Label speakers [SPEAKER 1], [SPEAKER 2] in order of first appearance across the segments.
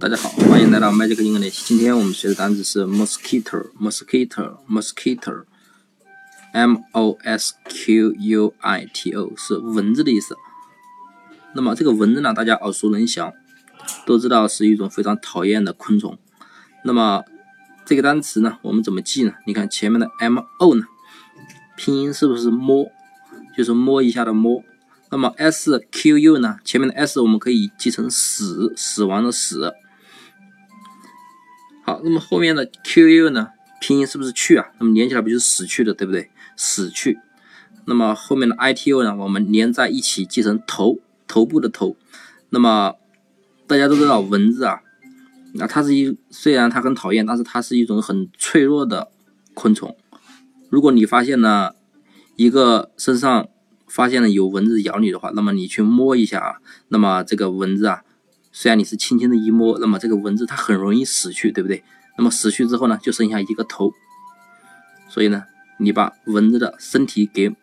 [SPEAKER 1] 大家好，欢迎来到 Magic English。今天我们学的单词是 mosquito，mosquito，mosquito，m o s q u i t o 是蚊子的意思。那么这个蚊子呢，大家耳熟能详，都知道是一种非常讨厌的昆虫。那么这个单词呢，我们怎么记呢？你看前面的 m o 呢，拼音是不是摸？就是摸一下的摸。那么 s q u 呢？前面的 s 我们可以记成死，死亡的死。好，那么后面的 q u 呢？拼音是不是去啊？那么连起来不就是死去的，对不对？死去。那么后面的 i t o 呢？我们连在一起记成头，头部的头。那么大家都知道蚊子啊，那它是一虽然它很讨厌，但是它是一种很脆弱的昆虫。如果你发现了一个身上，发现了有蚊子咬你的话，那么你去摸一下啊，那么这个蚊子啊，虽然你是轻轻的一摸，那么这个蚊子它很容易死去，对不对？那么死去之后呢，就剩下一个头，所以呢，你把蚊子的身体给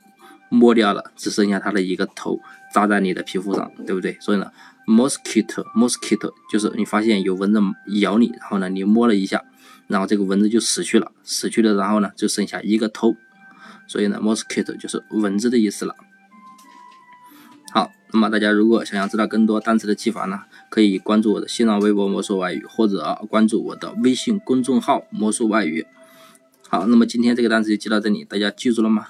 [SPEAKER 1] 摸掉了，只剩下它的一个头扎在你的皮肤上，对不对？所以呢，mosquito mosquito 就是你发现有蚊子咬你，然后呢，你摸了一下，然后这个蚊子就死去了，死去了，然后呢，就剩下一个头，所以呢，mosquito 就是蚊子的意思了。那么大家如果想要知道更多单词的记法呢，可以关注我的新浪微博“魔术外语”或者关注我的微信公众号“魔术外语”。好，那么今天这个单词就记到这里，大家记住了吗？